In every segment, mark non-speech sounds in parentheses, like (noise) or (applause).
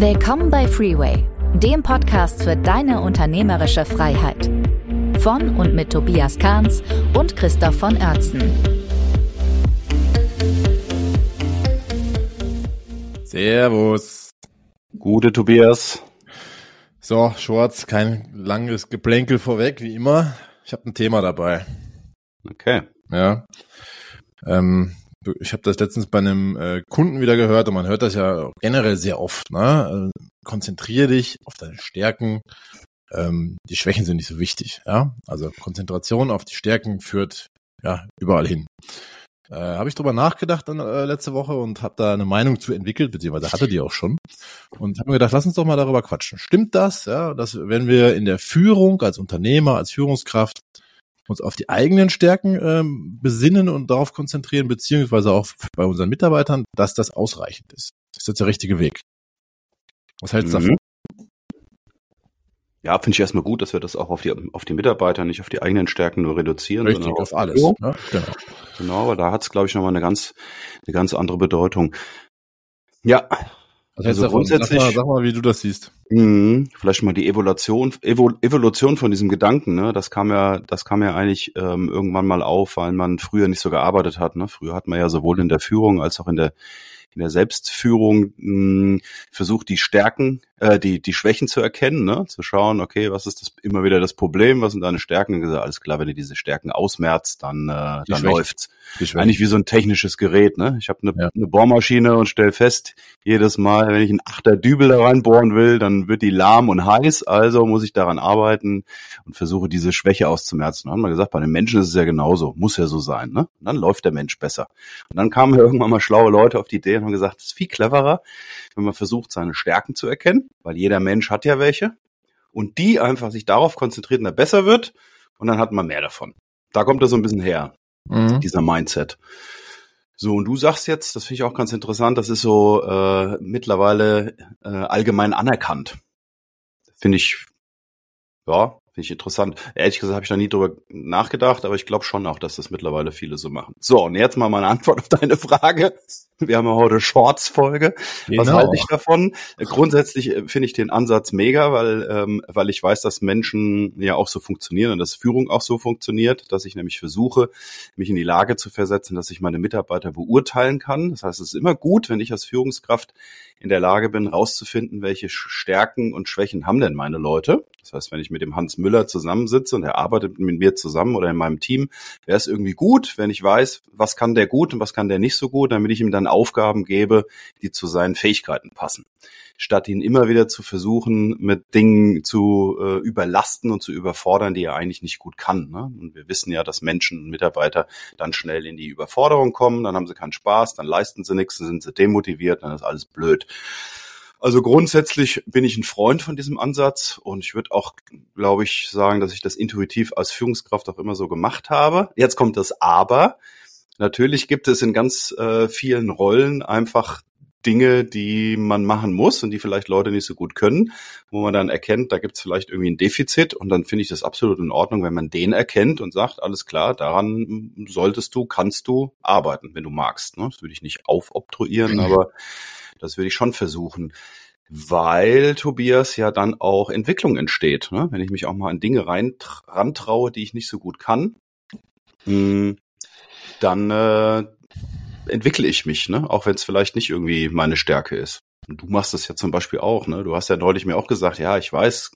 Willkommen bei Freeway, dem Podcast für deine unternehmerische Freiheit. Von und mit Tobias Kahns und Christoph von Oertzen. Servus. Gute Tobias. So, Schwarz, kein langes Geplänkel vorweg, wie immer. Ich habe ein Thema dabei. Okay. Ja. Ähm, ich habe das letztens bei einem äh, Kunden wieder gehört und man hört das ja generell sehr oft. Ne? Äh, konzentriere dich auf deine Stärken. Ähm, die Schwächen sind nicht so wichtig. Ja, also Konzentration auf die Stärken führt ja überall hin. Äh, habe ich drüber nachgedacht dann, äh, letzte Woche und habe da eine Meinung zu entwickelt, beziehungsweise hatte die auch schon. Und habe mir gedacht, lass uns doch mal darüber quatschen. Stimmt das, ja, dass wenn wir in der Führung als Unternehmer, als Führungskraft uns auf die eigenen Stärken ähm, besinnen und darauf konzentrieren, beziehungsweise auch bei unseren Mitarbeitern, dass das ausreichend ist. Ist das der richtige Weg? Was hältst du mhm. davon? Ja, finde ich erstmal gut, dass wir das auch auf die, auf die Mitarbeiter, nicht auf die eigenen Stärken nur reduzieren, Richtig, sondern auf alles. Ne? genau. genau, aber da hat es, glaube ich, nochmal eine ganz, eine ganz andere Bedeutung. Ja, also, also grundsätzlich, sag mal, sag mal, wie du das siehst. Mh, vielleicht mal die Evolution, Evo, Evolution von diesem Gedanken. Ne? Das kam ja, das kam ja eigentlich ähm, irgendwann mal auf, weil man früher nicht so gearbeitet hat. Ne? Früher hat man ja sowohl in der Führung als auch in der in der Selbstführung mh, versucht, die Stärken, äh, die, die Schwächen zu erkennen, ne? zu schauen, okay, was ist das immer wieder das Problem, was sind deine Stärken? Und gesagt, alles klar, wenn du diese Stärken ausmerzt, dann, äh, dann läuft's. Eigentlich wie so ein technisches Gerät, ne? Ich habe eine, ja. eine Bohrmaschine und stell fest, jedes Mal, wenn ich einen Achter Dübel da reinbohren will, dann wird die lahm und heiß, also muss ich daran arbeiten und versuche diese Schwäche auszumerzen. Dann haben wir gesagt, bei den Menschen ist es ja genauso, muss ja so sein, ne? Und dann läuft der Mensch besser. Und dann kamen (laughs) irgendwann mal schlaue Leute auf die Idee und haben gesagt, es ist viel cleverer, wenn man versucht, seine Stärken zu erkennen, weil jeder Mensch hat ja welche und die einfach sich darauf konzentriert, er besser wird und dann hat man mehr davon. Da kommt das so ein bisschen her, mhm. dieser Mindset. So, und du sagst jetzt, das finde ich auch ganz interessant, das ist so äh, mittlerweile äh, allgemein anerkannt. Finde ich, ja, Finde ich interessant. Ehrlich gesagt habe ich da nie drüber nachgedacht, aber ich glaube schon auch, dass das mittlerweile viele so machen. So, und jetzt mal meine Antwort auf deine Frage. Wir haben ja heute Shorts-Folge. Genau. Was halte ich davon? Grundsätzlich äh, finde ich den Ansatz mega, weil, ähm, weil ich weiß, dass Menschen ja auch so funktionieren und dass Führung auch so funktioniert, dass ich nämlich versuche, mich in die Lage zu versetzen, dass ich meine Mitarbeiter beurteilen kann. Das heißt, es ist immer gut, wenn ich als Führungskraft in der Lage bin, rauszufinden, welche Stärken und Schwächen haben denn meine Leute. Das heißt, wenn ich mit dem Hans Müller zusammensitze und er arbeitet mit mir zusammen oder in meinem Team, wäre es irgendwie gut, wenn ich weiß, was kann der gut und was kann der nicht so gut, damit ich ihm dann Aufgaben gebe, die zu seinen Fähigkeiten passen. Statt ihn immer wieder zu versuchen, mit Dingen zu äh, überlasten und zu überfordern, die er eigentlich nicht gut kann. Ne? Und wir wissen ja, dass Menschen und Mitarbeiter dann schnell in die Überforderung kommen, dann haben sie keinen Spaß, dann leisten sie nichts, dann sind sie demotiviert, dann ist alles blöd. Also grundsätzlich bin ich ein Freund von diesem Ansatz und ich würde auch, glaube ich, sagen, dass ich das intuitiv als Führungskraft auch immer so gemacht habe. Jetzt kommt das Aber. Natürlich gibt es in ganz äh, vielen Rollen einfach Dinge, die man machen muss und die vielleicht Leute nicht so gut können, wo man dann erkennt, da gibt es vielleicht irgendwie ein Defizit und dann finde ich das absolut in Ordnung, wenn man den erkennt und sagt, alles klar, daran solltest du, kannst du arbeiten, wenn du magst. Ne? Das würde ich nicht aufobtruieren, mhm. aber das würde ich schon versuchen. Weil, Tobias, ja dann auch Entwicklung entsteht. Ne? Wenn ich mich auch mal an Dinge rein rantraue, die ich nicht so gut kann, hm, dann äh, entwickle ich mich, ne? auch wenn es vielleicht nicht irgendwie meine Stärke ist. Und du machst das ja zum Beispiel auch. Ne? Du hast ja neulich mir auch gesagt, ja, ich weiß,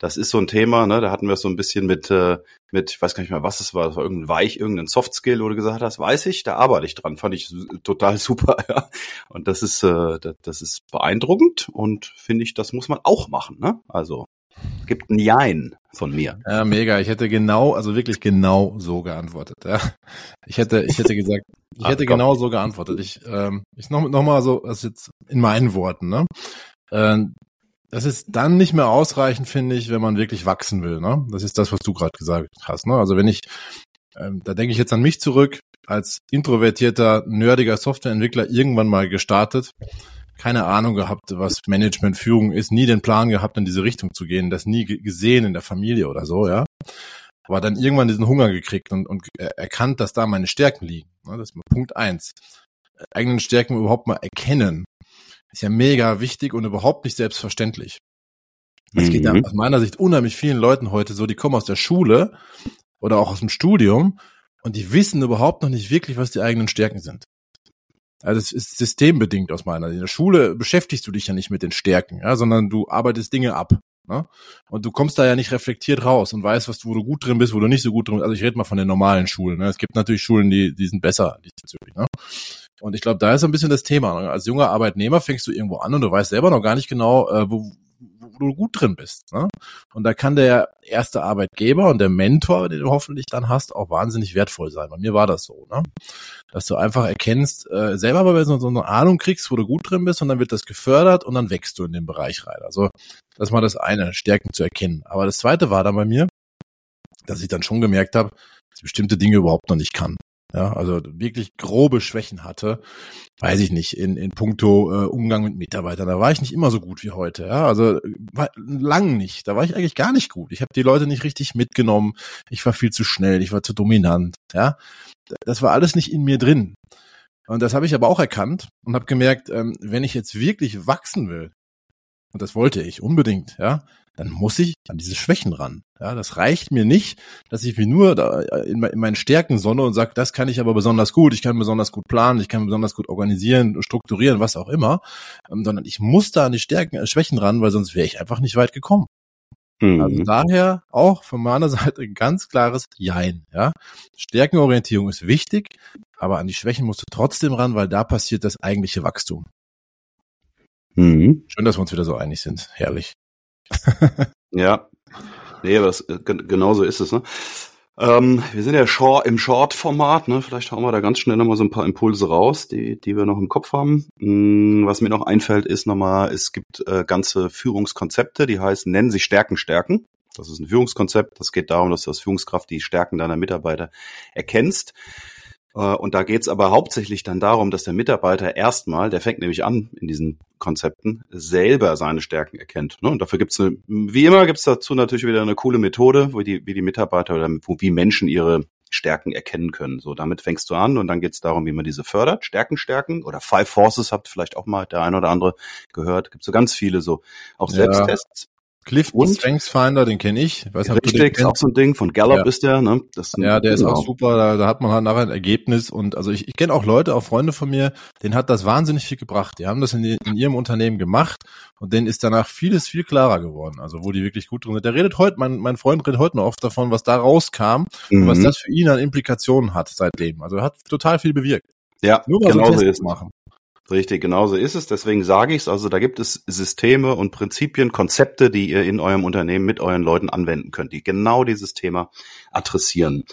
das ist so ein Thema, ne? Da hatten wir so ein bisschen mit, äh, mit, ich weiß gar nicht mehr, was es war, das war irgendein Weich, irgendein Softskill, wo du gesagt hast, weiß ich, da arbeite ich dran. Fand ich total (laughs) super, ja. Und das ist, äh, das ist beeindruckend und finde ich, das muss man auch machen, ne? Also gibt ein Jein von mir. Ja, mega. Ich hätte genau, also wirklich genau so geantwortet. Ja. Ich hätte, ich hätte gesagt, ich (laughs) hätte Ach, genau so geantwortet. Ich, ähm, ich noch, noch mal so, das jetzt in meinen Worten. Ne? Ähm, das ist dann nicht mehr ausreichend, finde ich, wenn man wirklich wachsen will. Ne? Das ist das, was du gerade gesagt hast. Ne? Also wenn ich, ähm, da denke ich jetzt an mich zurück, als introvertierter, nerdiger Softwareentwickler irgendwann mal gestartet, keine Ahnung gehabt, was Managementführung ist, nie den Plan gehabt, in diese Richtung zu gehen, das nie gesehen in der Familie oder so, ja. Aber dann irgendwann diesen Hunger gekriegt und, und erkannt, dass da meine Stärken liegen. Ne? Das ist Punkt eins. Eigenen Stärken überhaupt mal erkennen ist ja mega wichtig und überhaupt nicht selbstverständlich. Es mhm. geht ja aus meiner Sicht unheimlich vielen Leuten heute so, die kommen aus der Schule oder auch aus dem Studium und die wissen überhaupt noch nicht wirklich, was die eigenen Stärken sind. Also es ist systembedingt aus meiner Sicht. In der Schule beschäftigst du dich ja nicht mit den Stärken, ja, sondern du arbeitest Dinge ab. Ne? Und du kommst da ja nicht reflektiert raus und weißt, was, wo du gut drin bist, wo du nicht so gut drin bist. Also ich rede mal von den normalen Schulen. Ne? Es gibt natürlich Schulen, die, die sind besser diesbezüglich. Ne? Und ich glaube, da ist so ein bisschen das Thema. Ne? Als junger Arbeitnehmer fängst du irgendwo an und du weißt selber noch gar nicht genau, äh, wo, du gut drin bist. Ne? Und da kann der erste Arbeitgeber und der Mentor, den du hoffentlich dann hast, auch wahnsinnig wertvoll sein. Bei mir war das so, ne? dass du einfach erkennst, äh, selber aber so, so eine Ahnung kriegst, wo du gut drin bist und dann wird das gefördert und dann wächst du in den Bereich rein. Also das mal das eine, Stärken zu erkennen. Aber das zweite war dann bei mir, dass ich dann schon gemerkt habe, dass ich bestimmte Dinge überhaupt noch nicht kann ja, also wirklich grobe Schwächen hatte, weiß ich nicht, in, in puncto äh, Umgang mit Mitarbeitern. Da war ich nicht immer so gut wie heute. Ja, also war, lang nicht. Da war ich eigentlich gar nicht gut. Ich habe die Leute nicht richtig mitgenommen. Ich war viel zu schnell. Ich war zu dominant. Ja, das war alles nicht in mir drin. Und das habe ich aber auch erkannt und habe gemerkt, ähm, wenn ich jetzt wirklich wachsen will, und das wollte ich unbedingt, ja, dann muss ich an diese Schwächen ran. Ja, das reicht mir nicht, dass ich mich nur da in, meinen Stärken sonne und sage, das kann ich aber besonders gut, ich kann besonders gut planen, ich kann besonders gut organisieren, strukturieren, was auch immer, ähm, sondern ich muss da an die Stärken, äh, Schwächen ran, weil sonst wäre ich einfach nicht weit gekommen. Mhm. Also daher auch von meiner (laughs) Seite ein ganz klares Jein. Ja, Stärkenorientierung ist wichtig, aber an die Schwächen musst du trotzdem ran, weil da passiert das eigentliche Wachstum. Mhm. Schön, dass wir uns wieder so einig sind. Herrlich. (laughs) ja. Nee, aber das, äh, genau so ist es, ne? Ähm, wir sind ja short, im Short-Format, ne? Vielleicht hauen wir da ganz schnell nochmal so ein paar Impulse raus, die, die wir noch im Kopf haben. Hm, was mir noch einfällt, ist nochmal, es gibt äh, ganze Führungskonzepte, die heißen, nennen sich Stärken stärken. Das ist ein Führungskonzept. Das geht darum, dass du als Führungskraft die Stärken deiner Mitarbeiter erkennst. Äh, und da geht's aber hauptsächlich dann darum, dass der Mitarbeiter erstmal, der fängt nämlich an in diesen Konzepten, selber seine Stärken erkennt. Ne? Und dafür gibt's eine, wie immer gibt's dazu natürlich wieder eine coole Methode, wo die, wie die Mitarbeiter oder wie Menschen ihre Stärken erkennen können. So, damit fängst du an und dann geht's darum, wie man diese fördert. Stärken stärken oder Five Forces habt vielleicht auch mal der ein oder andere gehört. Gibt so ganz viele so auch Selbsttests. Clifton und? Strengths Finder, den kenne ich. Weiß nicht, Richtig, ist auch so ein Ding. Von Gallup ja. ist der. Ne? Das ja, der genau. ist auch super. Da, da hat man halt nachher ein Ergebnis. Und also ich, ich kenne auch Leute, auch Freunde von mir, denen hat das wahnsinnig viel gebracht. Die haben das in, in ihrem Unternehmen gemacht und denen ist danach vieles viel klarer geworden. Also wo die wirklich gut drin sind. Der redet heute, mein, mein Freund redet heute noch oft davon, was da rauskam mhm. und was mhm. das für ihn an Implikationen hat seitdem. Also hat total viel bewirkt. Ja, Nur mal genau so ist machen. Richtig, genauso ist es. Deswegen sage ich es. Also da gibt es Systeme und Prinzipien, Konzepte, die ihr in eurem Unternehmen mit euren Leuten anwenden könnt, die genau dieses Thema adressieren.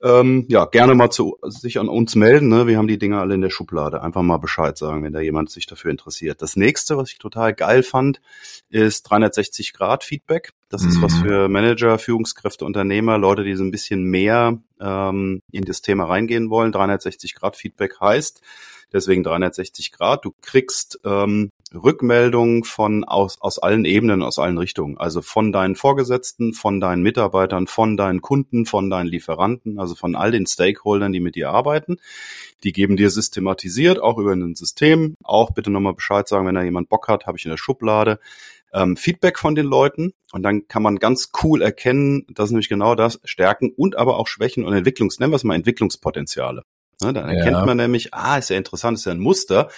Ähm, ja, gerne mal zu sich an uns melden. Ne? Wir haben die Dinge alle in der Schublade. Einfach mal Bescheid sagen, wenn da jemand sich dafür interessiert. Das nächste, was ich total geil fand, ist 360 Grad Feedback. Das mhm. ist was mhm. für Manager, Führungskräfte, Unternehmer, Leute, die so ein bisschen mehr ähm, in das Thema reingehen wollen. 360 Grad Feedback heißt, deswegen 360 Grad. Du kriegst ähm, Rückmeldungen von aus, aus allen Ebenen, aus allen Richtungen. Also von deinen Vorgesetzten, von deinen Mitarbeitern, von deinen Kunden, von deinen Lieferanten, also von all den Stakeholdern, die mit dir arbeiten. Die geben dir systematisiert, auch über ein System. Auch bitte nochmal Bescheid sagen, wenn da jemand Bock hat, habe ich in der Schublade. Ähm, Feedback von den Leuten und dann kann man ganz cool erkennen, das ist nämlich genau das, Stärken und aber auch Schwächen und Entwicklungs, nennen wir es mal Entwicklungspotenziale. Ne, dann erkennt ja. man nämlich, ah, ist ja interessant, ist ja ein Muster.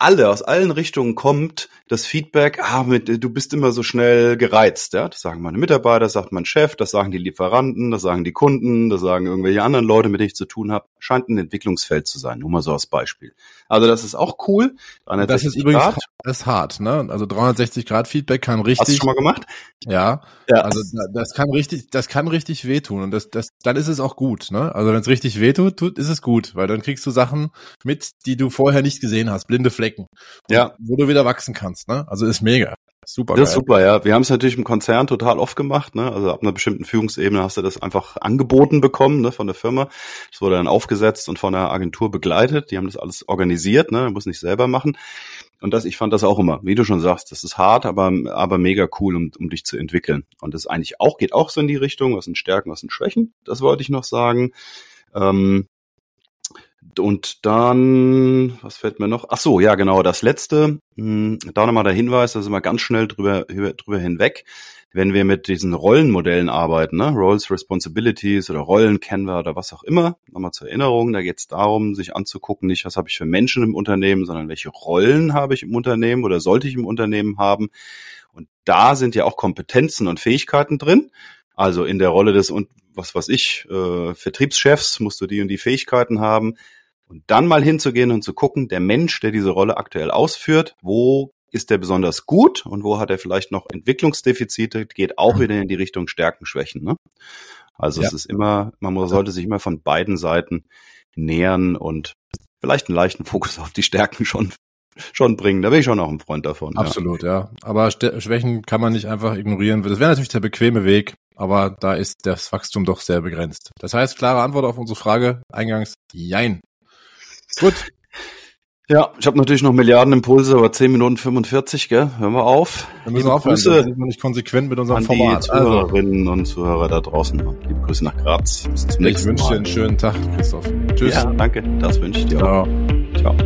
Alle aus allen Richtungen kommt das Feedback, ah, mit, du bist immer so schnell gereizt. Ja? Das sagen meine Mitarbeiter, das sagt mein Chef, das sagen die Lieferanten, das sagen die Kunden, das sagen irgendwelche anderen Leute, mit denen ich zu tun habe. Scheint ein Entwicklungsfeld zu sein, nur mal so als Beispiel. Also das ist auch cool. Das ist übrigens. Das ist hart, ne? Also 360 Grad Feedback kann richtig. Hast du schon mal gemacht? Ja. ja. Also das kann richtig, das kann richtig wehtun und das, das, dann ist es auch gut, ne? Also wenn es richtig wehtut, tut, ist es gut, weil dann kriegst du Sachen mit, die du vorher nicht gesehen hast, blinde Flecken. Ja. Wo du wieder wachsen kannst, ne? Also ist mega. Super. Das ist super, ja. Wir haben es natürlich im Konzern total oft gemacht. Ne? Also ab einer bestimmten Führungsebene hast du das einfach angeboten bekommen ne, von der Firma. Das wurde dann aufgesetzt und von der Agentur begleitet. Die haben das alles organisiert. Ne? Muss nicht selber machen. Und das, ich fand das auch immer, wie du schon sagst, das ist hart, aber, aber mega cool, um, um dich zu entwickeln. Und das eigentlich auch, geht auch so in die Richtung, was sind Stärken, was sind Schwächen. Das wollte ich noch sagen. Ähm, Und dann, was fällt mir noch? Ach so, ja genau, das letzte, hm, da nochmal der Hinweis, da sind wir ganz schnell drüber, drüber hinweg. Wenn wir mit diesen Rollenmodellen arbeiten, ne? Roles, Responsibilities oder Rollen wir oder was auch immer, nochmal zur Erinnerung, da geht es darum, sich anzugucken, nicht was habe ich für Menschen im Unternehmen, sondern welche Rollen habe ich im Unternehmen oder sollte ich im Unternehmen haben. Und da sind ja auch Kompetenzen und Fähigkeiten drin. Also in der Rolle des und was was ich äh, Vertriebschefs musst du die und die Fähigkeiten haben und dann mal hinzugehen und zu gucken, der Mensch, der diese Rolle aktuell ausführt, wo ist der besonders gut und wo hat er vielleicht noch Entwicklungsdefizite, geht auch mhm. wieder in die Richtung Stärken, Schwächen. Ne? Also ja. es ist immer, man sollte sich immer von beiden Seiten nähern und vielleicht einen leichten Fokus auf die Stärken schon schon bringen. Da bin ich schon auch ein Freund davon. Absolut, ja. ja. Aber Schwächen kann man nicht einfach ignorieren. Das wäre natürlich der bequeme Weg, aber da ist das Wachstum doch sehr begrenzt. Das heißt, klare Antwort auf unsere Frage eingangs, jein. Gut. Ja, ich habe natürlich noch Milliarden Impulse, aber 10 Minuten 45, gell? Hören wir auf. Wir müssen aufhören, Grüße sind wir nicht konsequent mit unserem an Format. Die also. Zuhörerinnen also. und Zuhörer da draußen. Liebe Grüße nach Graz. Bis zum nächsten Mal. Ich wünsche dir einen schönen Tag, Christoph. Tschüss. Ja, danke. Das wünsche ich dir Ciao. auch. Ciao.